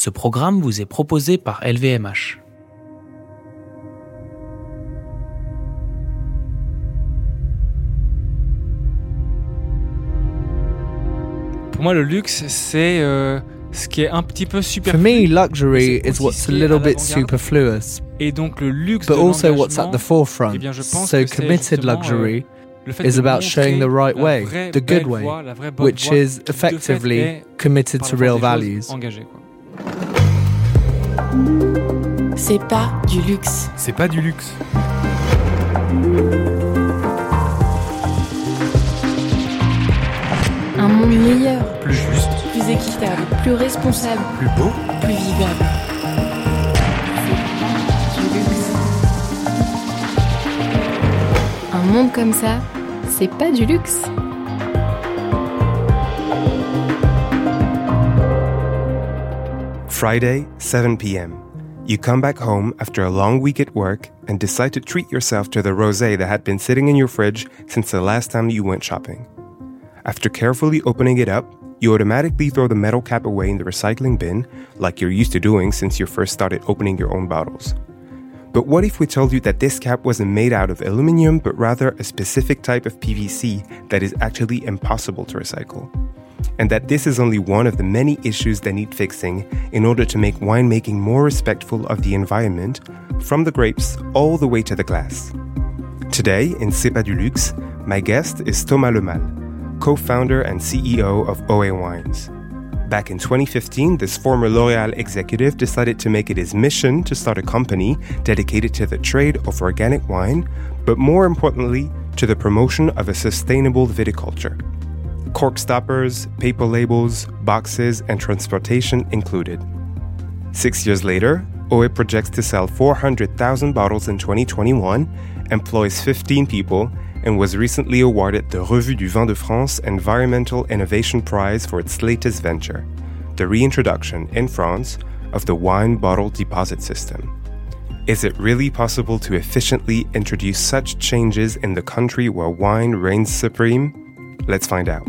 Ce programme vous est proposé par LVMH. Pour moi, le luxe, c'est euh, ce qui est un petit peu For superflu. me, luxury C'est is what's a little bit superfluous, Et donc le luxe but de also what's at the forefront. eh bien, je pense So que c'est committed luxury le fait is de about montrer showing the right la way, vraie the good way, voie, la vraie bonne which voie, is effectively est, committed to real values. C'est pas du luxe. C'est pas du luxe. Un monde meilleur, Plus juste, plus équitable, plus responsable, plus beau. plus vivable. C'est du luxe. Un monde comme ça, c'est pas du luxe. Friday, 7 p.m. You come back home after a long week at work and decide to treat yourself to the rosé that had been sitting in your fridge since the last time you went shopping. After carefully opening it up, you automatically throw the metal cap away in the recycling bin, like you're used to doing since you first started opening your own bottles. But what if we told you that this cap wasn't made out of aluminum, but rather a specific type of PVC that is actually impossible to recycle? And that this is only one of the many issues that need fixing in order to make winemaking more respectful of the environment, from the grapes all the way to the glass. Today, in C'est pas du luxe, my guest is Thomas Lemal, co founder and CEO of OA Wines. Back in 2015, this former L'Oreal executive decided to make it his mission to start a company dedicated to the trade of organic wine, but more importantly, to the promotion of a sustainable viticulture cork stoppers, paper labels, boxes, and transportation included. Six years later, OE projects to sell 400,000 bottles in 2021, employs 15 people, and was recently awarded the Revue du Vin de France Environmental Innovation Prize for its latest venture, the reintroduction in France of the wine bottle deposit system. Is it really possible to efficiently introduce such changes in the country where wine reigns supreme? Let's find out.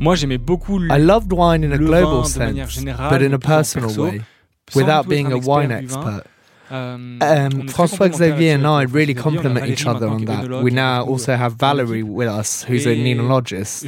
Moi, j'aimais beaucoup I loved wine in a global vin de manière sense, générale, but in a personal perso, way, without being a un wine expert du vin. expert. Um, très François Xavier and I really François Xavier. On a complement each other on that. We now also have Valerie with us, who's a Et nenologist.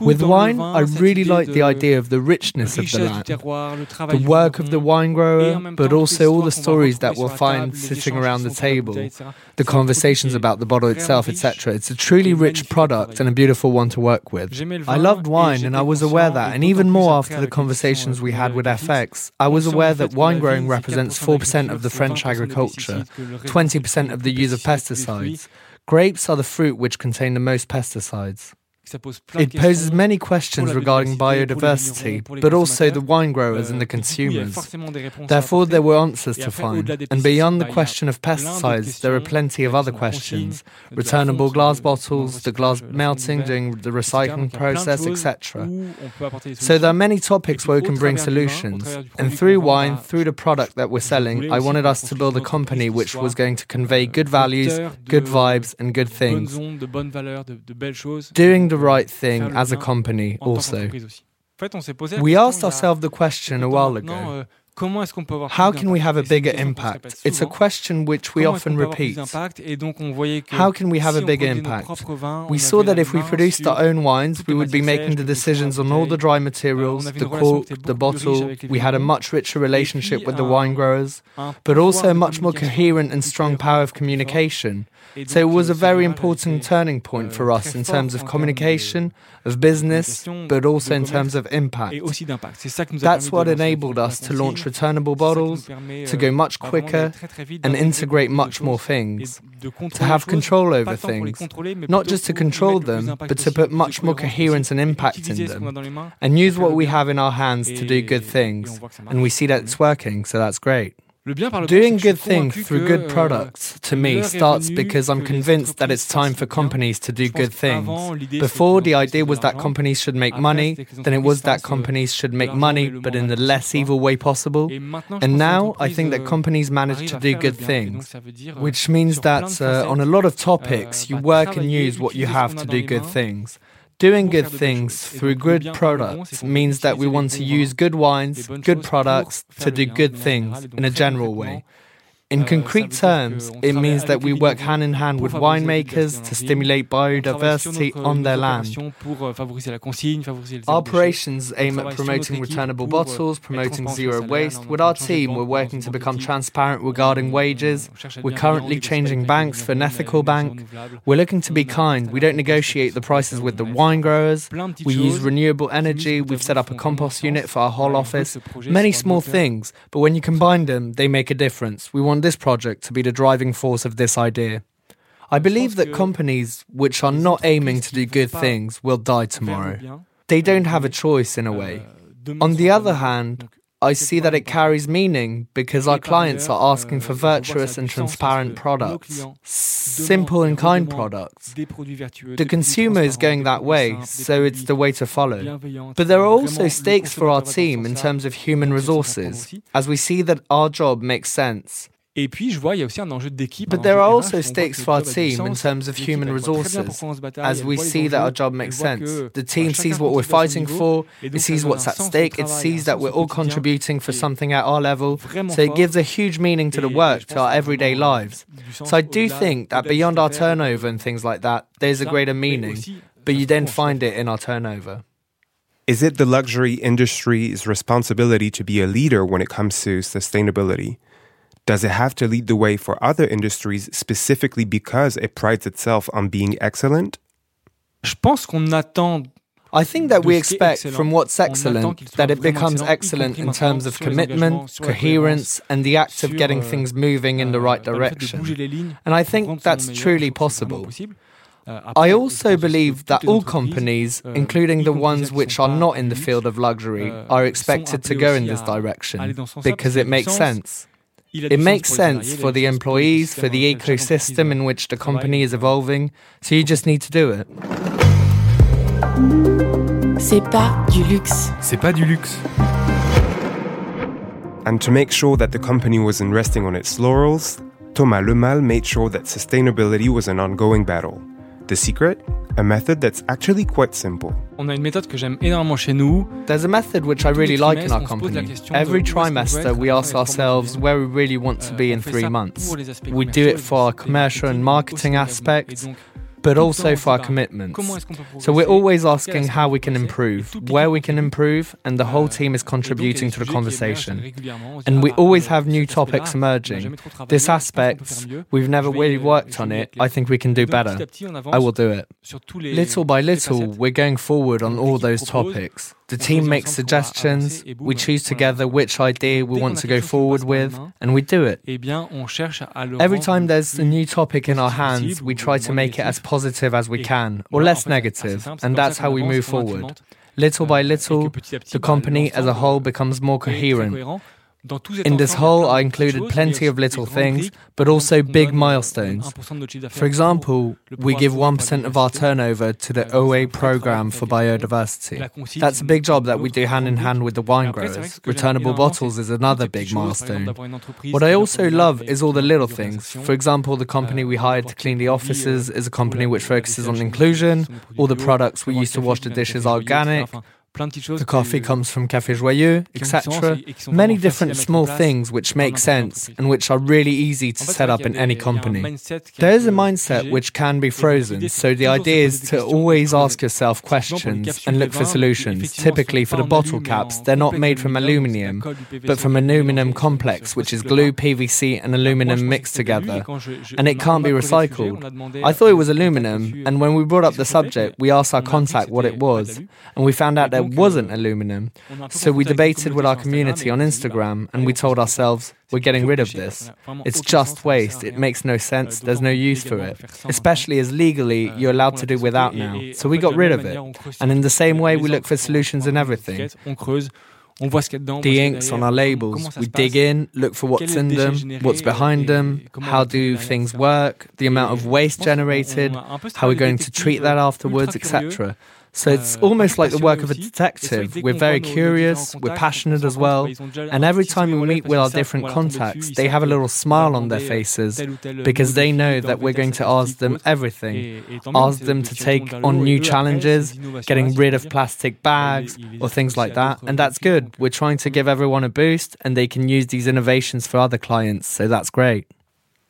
With wine, I really like the idea of the richness of the land, terroir, le travail the work of the wine grower, but also all the histoires qu'on va stories that we'll find sitting around the sont sur la table, the C'est un produit conversations about the bottle itself, etc. It's a truly rich product and a beautiful one to work with. I loved wine and I was aware that, and even more after the conversations euh, we had with FX, I was aware that wine growing represents 4% 4% of the d'agriculture, French c'est 20% de agriculture, pesticides, que le reste, 20% of the use of c'est des fruits, pesticides. Grapes are the fruit which contain the most pesticides. Que ça pose plein de It poses many questions regarding biodiversité, pour les biodiversity, vignerons, pour les but also the wine growers Euh, and the que du coup, il y a consumers. forcément des réponses à Therefore, there were answers to find. And beyond the question of bah, il y a plein d'autres pesticides, there are plenty of other question de la consigne, questions. Returnable glass bottles, the glass recyclage, la fonte melting during the recycling Donc, il y a plein de process, etc. où on peut apporter des So there are many topics where we can bring travers du vin, au solutions. And through wine, through the product that we're selling, I wanted us to build a company which was going to convey good euh, values, good vibes, and good things. ondes, de bonnes valeurs, de, de belles choses. Doing the right thing as a company also. qu'entreprise aussi. En fait, on s'est posé la We asked il y a ourselves the question a while ago. euh, comment est-ce qu'on peut avoir How can we have a d'impact Et c'est une bigger question qu'on se impact? It's a question which we Comment est-ce qu'on often peut avoir plus repeat. d'impact Et donc on voyait que How can we have a bigger impact? propres vins, on We saw that if we produced our own wines, we would be making the que ce soit decisions on all the dry materials, the cork, the beaucoup plus riche bottle. We had a much richer relationship with the wine growers, but also a much more coherent and strong power of communication. So it was a very important turning point euh, for us in terms of communication, of business, but also in terms of impact. et aussi d'impact. C'est ça qui nous a That's what enabled us to launch returnable C'est ça qui nous bottles, to euh, go much bah, vraiment d'aller quicker, très, très vite, and integrate much more things. To have control over tant pour les things, not just to control mettre le plus them, but to put much more coherence and impact in utiliser ce qu'on a them, dans les mains, and use what we have in our hands to do good things. voit que ça And we see that it's working, so that's great. Le bien par le Doing que je suis good things through good euh, products, to me, starts because I'm convinced that it's time for companies to do good things. qu'avant, l'idée, c'était Before, the idea was that companies should make money, c'était que les then it was that euh, companies should make money, but in the less evil way possible. Et maintenant, je And pense que les now, I think that companies euh, manage to do good bien. Et donc, things, ça veut dire, which means that uh, on a lot of topics, you work and use what you have to do good good Doing good things through good products means that we want to use good wines, good products to do good things in a general way. In concrete terms, it means that we work hand in hand with winemakers to stimulate biodiversity on their land. Our operations aim at promoting returnable bottles, promoting zero waste. With our team, we're working to become transparent regarding wages. We're currently changing banks for an ethical bank. We're looking to be kind. We don't negotiate the prices with the wine growers. We use renewable energy. We've set up a compost unit for our whole office. Many small things, but when you combine them, they make a difference. We want found this project to be the driving force of this idea. I believe that companies which are not aiming to do good things will die tomorrow. They don't have a choice in a way. On the other hand, I see that it carries meaning because our clients are asking for virtuous and transparent products, simple and kind products. The consumer is going that way, so it's the way to follow. But there are also stakes for our team in terms of human resources, as we see that our job makes sense Et puis, je vois, il y a aussi un enjeu d'équipe. But there are also stakes for our team in terms of human resources. As we see that our job makes sense, the team sees what we're fighting for, it sees what's at stake, it sees that we're all contributing for something at our level. So it gives a huge meaning to the work, to our everyday lives. So I do think that beyond our turnover and things like that, there's a greater meaning, but you then find it in our turnover. Is it the luxury industry's responsibility to be a leader when it comes to sustainability? Does it have to lead the way for other industries specifically because it prides itself on being excellent? Je pense qu'on attend I think that we expect from what's excellent that it becomes excellent in terms of commitment, coherence, and the act of getting things moving in the right direction. And I think that's truly possible. I also believe that all companies, including the ones which are not in the field of luxury, are expected to go in this direction because it makes sense. It makes sense for the employees, for the ecosystem in which the company is evolving, so you just need to do it. C'est pas du luxe. C'est pas du luxe. And to make sure that the company wasn't resting on its laurels, Thomas Lemal made sure that sustainability was an ongoing battle. The Secret, a method that's actually quite simple. On a une méthode que j'aime énormément chez nous. There's a method which I really like in our company. Every trimester, we ask ourselves where we really want to be in three months. We do it for our commercial and marketing aspects, but also for our commitments. So we're always asking how we can improve, where we can improve, and the whole team is contributing to the conversation. And we always have new topics emerging. This aspect, we've never really worked on it. I think we can do better. I will do it. Little by little, we're going forward on all those topics. The team makes suggestions, we choose together which idea we want to go forward with, and we do it. Every time there's a new topic in our hands, we try to make it as positive as we can, or less negative, and that's how we move forward. Little by little, the company as a whole becomes more coherent, in this whole, I included plenty of little things, but also big milestones. For example, we give 1% of our turnover to the OA program for biodiversity. That's a big job that we do hand in hand with the wine growers. Returnable bottles is another big milestone. What I also love is all the little things. For example, the company we hired to clean the offices is a company which focuses on inclusion, all the products we use to wash the dishes are organic. The coffee comes from Café Joyeux, etc. Many different small things which make sense and which are really easy to set up in any company. There is a mindset which can be frozen, so the idea is to always ask yourself questions and look for solutions. Typically for the bottle caps, they're not made from aluminium, but from aluminum complex, which is glue, PVC, and aluminum mixed together, and it can't be recycled. I thought it was aluminum, and when we brought up the subject, we asked our contact what it was, and we found out that there wasn't aluminum. So we debated with our community on Instagram and we told ourselves, we're getting rid of this. It's just waste. It makes no sense. There's no use for it. Especially as legally you're allowed to do without now. So we got rid of it. And in the same way, we look for solutions in everything. The inks on our labels. We dig in, look for what's in them, what's behind them, how do things work, the amount of waste generated, how we're going to treat that afterwards, etc. So it's almost like the work of a detective. We're very curious, we're passionate as well, and every time we meet with our different contacts, they have a little smile on their faces because they know that we're going to ask them everything. Ask them to take on new challenges, getting rid of plastic bags or things like that, and that's good. We're trying to give everyone a boost and they can use these innovations for other clients, so that's great.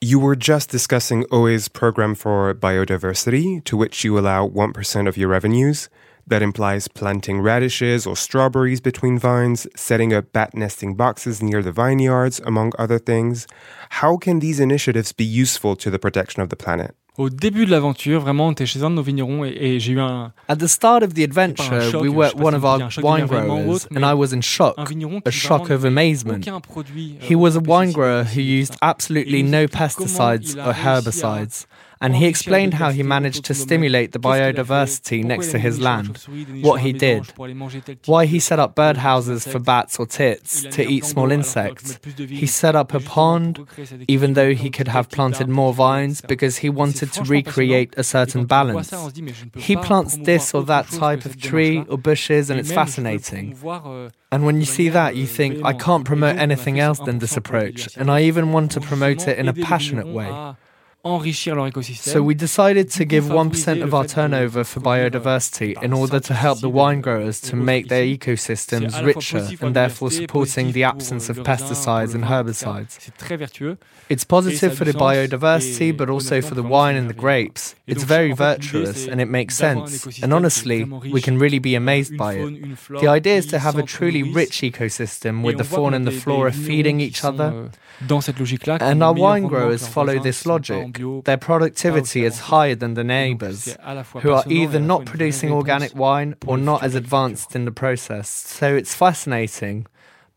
You were just discussing OA's program for biodiversity, to which you allow 1% of your revenues. That implies planting radishes or strawberries between vines, setting up bat nesting boxes near the vineyards, among other things. How can these initiatives be useful to the protection of the planet? Au début de l'aventure, vraiment, on était chez un de nos vignerons et, et j'ai eu un. At the start of the adventure, we were at one of our wine growers, and I was in shock, a shock of amazement. He was euh, a wine grower who used absolutely no pesticides or herbicides. And he explained how he managed to stimulate the biodiversity next to his land, what he did, why he set up birdhouses for bats or tits to eat small insects. He set up a pond, even though he could have planted more vines, because he wanted to recreate a certain balance. He plants this or that type of tree or bushes, and it's fascinating. And when you see that, you think, I can't promote anything else than this approach, and I even want to promote it in a passionate way enrichir leur écosystème. So we decided to give 1% of our turnover for biodiversity in order to help the wine growers to make their ecosystems richer and therefore supporting the absence of pesticides and herbicides. It's positive for the biodiversity but also for the wine and the grapes. It's very virtuous and it makes sense. And honestly, we can really be amazed by it. The idea is to have a truly rich ecosystem with the fauna and the flora feeding each other. And our wine growers follow this logic. Their productivity is higher than the neighbours, who are either not producing organic wine or not as advanced in the process. So it's fascinating,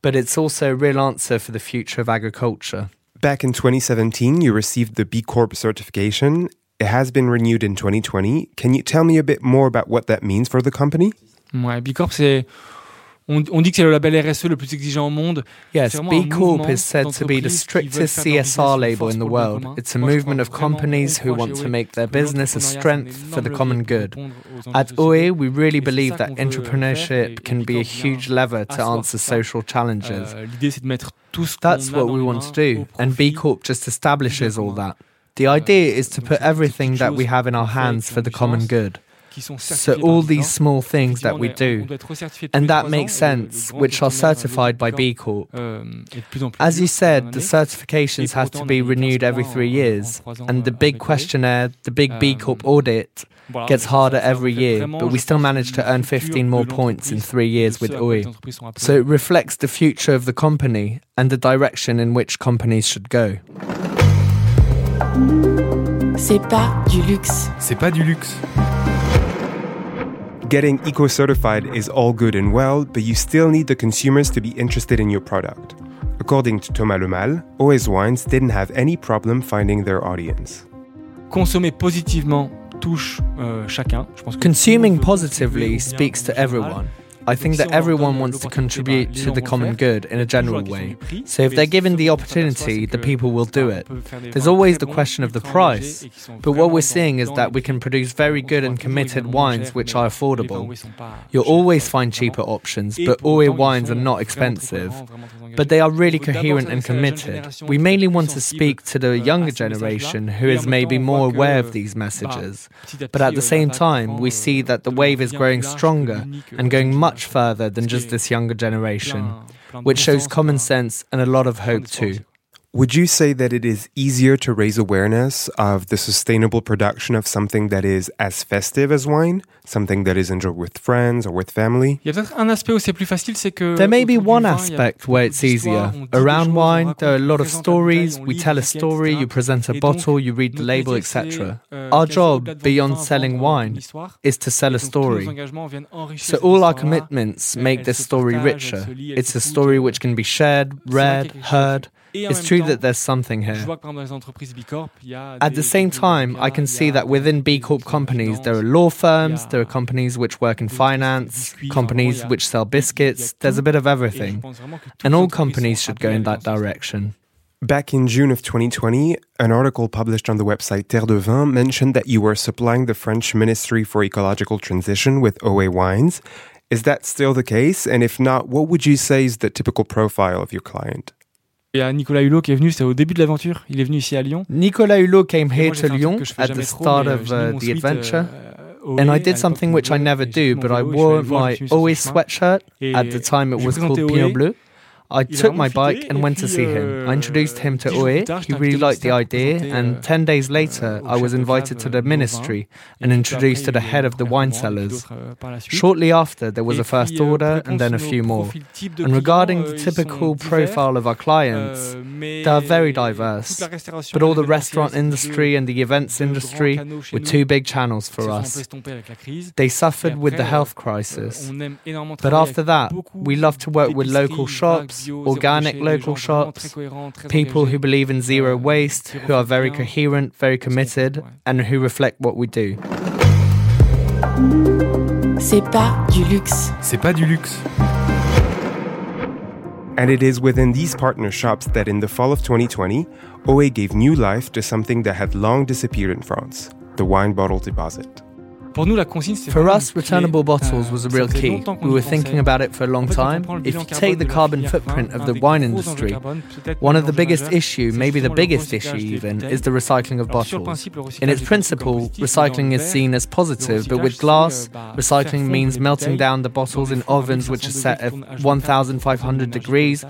but it's also a real answer for the future of agriculture. Back in 2017, you received the B Corp certification. It has been renewed in 2020. Can you tell me a bit more about what that means for the company? Ouais, B Corp, c'est On, on, dit que c'est le label RSE le plus exigeant au monde. Yes, B Corp is said to be the strictest CSR label in the world. It's a movement of companies who want to make their business a strength for the common good. At OE, we really believe that entrepreneurship can be a huge lever to answer social challenges. That's what we want to do, and B Corp just establishes all that. The idea is to put everything that we have in our hands for the common good. So all these small things that we do, and that makes sense, which are certified by B Corp. Euh, As you said, the certifications have to be renewed every three years, and the big questionnaire, the big B Corp euh, audit, gets harder every year, but we still manage to earn 15 more points in three years with OE. So it reflects the future of the company and the direction in which companies should go. C'est pas du luxe. C'est pas du luxe. Getting eco certified is all good and well, but you still need the consumers to be interested in your product. According to Thomas Lemal, OE Wines didn't have any problem finding their audience. Consommer positivement touche euh, chacun. Consuming positively speaks to everyone. I think that everyone wants to contribute to the common good in a general way. So if they're given the opportunity, the people will do it. There's always the question of the price, but what we're seeing is that we can produce very good and committed wines which are affordable. You'll always find cheaper options, but OE wines are not expensive. But they are really coherent and committed. We mainly want to speak to the younger generation who is maybe more aware of these messages. But at the same time, we see that the wave is growing stronger and going much much further than just this younger generation, which shows common sense and a lot of hope too. Would you say that it is easier to raise awareness of the sustainable production of something that is as festive as wine, something that is enjoyed with friends or with family? There may be one aspect where it's easier. Around wine, there are a lot of stories. We tell a story, you present a bottle, you read the label, etc. Euh, our job, beyond selling wine, is to sell a story. So all our commitments make this story richer. It's a story which can be shared, read, heard. It's true that there's something here. At the same time, I can see that within B Corp companies, there are law firms, there are companies which work in finance, companies which sell biscuits, there's a bit of everything. And all companies should go in that direction. Back in June of 2020, an article published on the website Terre de Vins mentioned that you were supplying the French Ministry for Ecological Transition with OA wines. Is that still the case? And if not, what would you say is the typical profile of your client? Il y a Nicolas Hulot qui est venu, c'était au début de l'aventure. Il est venu ici à Lyon. Nicolas Hulot came here to Lyon at the start of uh, the adventure. and I did something which I never do, but I wore my OA sweatshirt. At the time, it was called Pinot Bleu. I took my bike and went to see him. I introduced him to Oe. He really liked the idea, and 10 days later, I was invited to the ministry and introduced to the head of the wine cellars. Shortly after, there was a first order and then a few more. And regarding the typical profile of our clients, they are very diverse. But all the restaurant industry and the events industry were two big channels for us. They suffered with the health crisis. But after that, we love to work with local shops organic local shops, people who believe in zero waste, who are very coherent, very committed, and who reflect what we do. C'est pas du luxe. C'est pas du luxe. And it is within these partner shops that in the fall of 2020, OE gave new life to something that had long disappeared in France the wine bottle deposit. For us, returnable bottles was a real key. We were thinking about it for a long time. If you take the carbon footprint of the wine industry, one of the biggest issue, maybe the biggest issue even, is the recycling of bottles. In its principle, recycling is seen as positive, but with glass, recycling means melting down the bottles in ovens which are set at 1500 degrees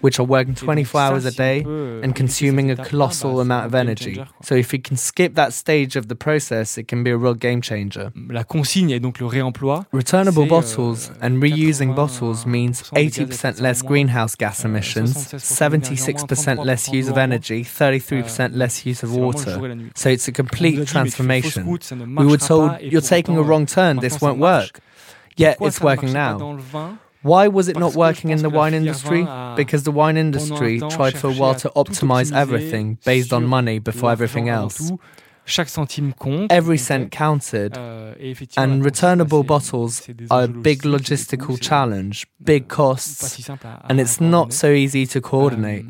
which are working 24 hours a day and consuming a colossal amount of energy. So if we can skip that stage of the process, it can be a real game changer. La consigne et donc le réemploi. Returnable bottles and reusing bottles means 80% less greenhouse gas emissions, 76% less use of energy, 33% less use of water. So it's a complete transformation. We were told, you're taking a wrong turn, this won't work. Yet it's working now. Why was it not working in the wine industry? Because the wine industry tried for a while to optimize everything based on money before everything else. Every cent counted, euh, and returnable bottles are a big logistical challenge, big costs, and it's not so easy to coordinate.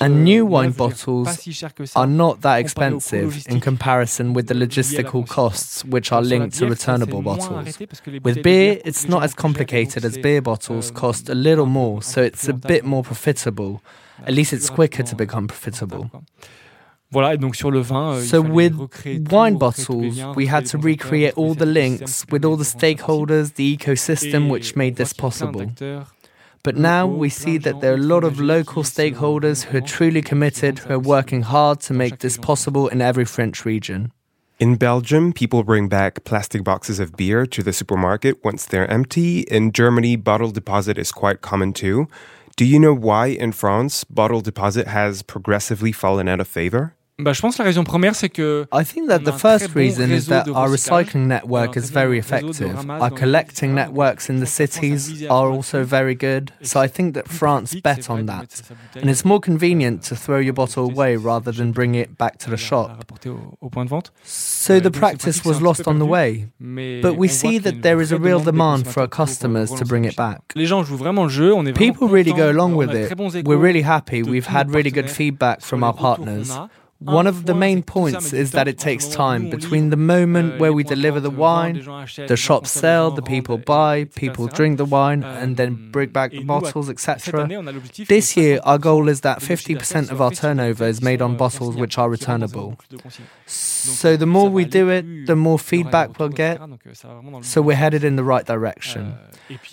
And new euh, wine bottles are not that expensive in comparison with the logistical costs which are linked to returnable bottles. With beer, it's not as complicated as beer bottles cost a little more, so it's a bit more profitable. At least it's quicker to become profitable. Voilà, et donc sur le vin, euh, so with wine bottles, we had to recreate all the links with all the stakeholders, the ecosystem which made this possible. But now we see that there are a lot of local stakeholders who are truly committed, who are working hard to make this possible in every French region. In Belgium, people bring back plastic boxes of beer to the supermarket once they're empty. In Germany, bottle deposit is quite common too. Do you know why in France bottle deposit has progressively fallen out of favor? Bah, je pense la raison première, c'est que I think that the first reason is that our recycling network is very effective. Our collecting networks in the cities are also very good. So I think that France bet on that. And it's more convenient to throw your bottle away rather than bring it back to the shop. So euh, the practice was lost on the way. But we see that there is a real demand for our customers to bring it back. People really go along with it. We're really happy. We've had really good feedback from our partners. One of the main points is that it takes time between the moment where we deliver the wine, the shops sell, the people buy, people drink the wine, and then bring back the bottles, etc. This year, our goal is that 50% of our turnover is made on bottles which are returnable. So the more we do it, the more feedback we'll get. So we're headed in the right direction.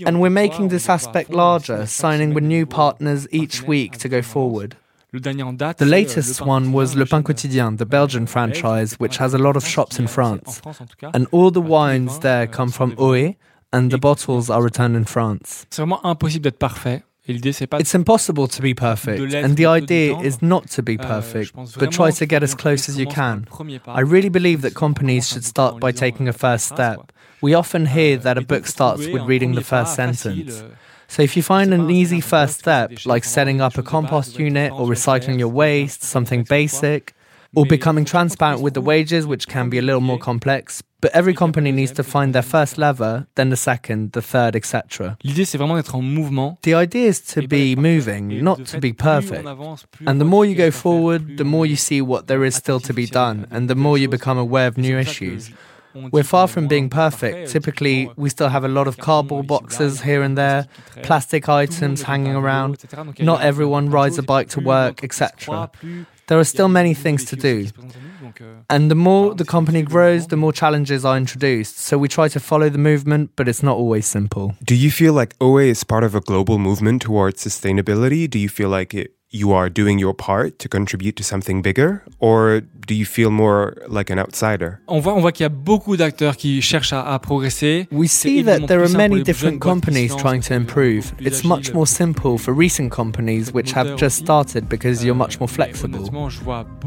And we're making this aspect larger, signing with new partners each week to go forward. The latest euh, one was Le Pain Quotidien, the Belgian franchise, which has a lot of shops in France. And all the wines there come from Oe, and the bottles are returned in France. C'est vraiment impossible d'être parfait. It's impossible to be perfect, and the idea is not to be euh, perfect, but try to get as close as you can. I really believe that companies should start by taking a first step. We often hear that a book starts with reading the first sentence. So if you find an easy first step, like setting up a compost unit or recycling your waste, something basic, or becoming transparent with the wages, which can be a little more complex. But every company needs to find their first lever, then the second, the third, etc. L'idée, c'est vraiment d'être en mouvement. The idea is to be moving, not to be perfect. And the more you go forward, the more you see what there is still to be done, and the more you become aware of new issues. We're far from being perfect. Typically, we still have a lot of cardboard boxes here and there, plastic items hanging around. Not everyone rides a bike to work, etc. There are still many things to do. And the more the company grows, the more challenges are introduced. So we try to follow the movement, but it's not always simple. Do you feel like OA is part of a global movement towards sustainability? Do you feel like it you are doing your part to contribute to something bigger or do you feel more like an outsider? On voit, on voit qu'il y a beaucoup d'acteurs qui cherchent à, à progresser. We see that there are many different companies trying to improve. It's much more simple for recent companies which have just started because you're much more flexible.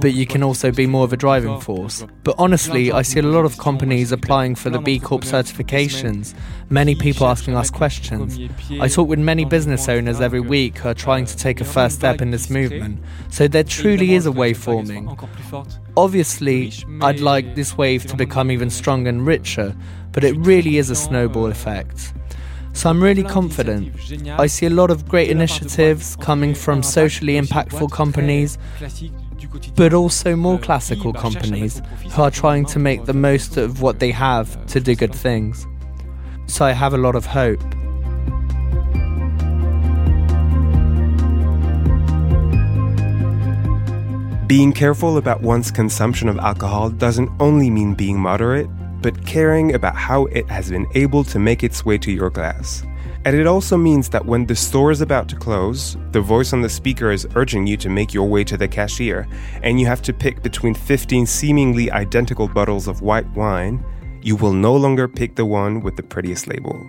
But you can also be more of a driving force. But honestly, I see a lot of companies applying for the B Corp certifications, many people asking us questions. I talk with many business owners every week who are trying to take a first step in this movement. So there truly is a wave forming. Obviously, I'd like this wave to become even stronger and richer, but it really is a snowball effect. So I'm really confident. I see a lot of great initiatives coming from socially impactful companies, but also more classical companies who are trying to make the most of what they have to do good things. So I have a lot of hope. Being careful about one's consumption of alcohol doesn't only mean being moderate, but caring about how it has been able to make its way to your glass. And it also means that when the store is about to close, the voice on the speaker is urging you to make your way to the cashier, and you have to pick between 15 seemingly identical bottles of white wine, you will no longer pick the one with the prettiest label.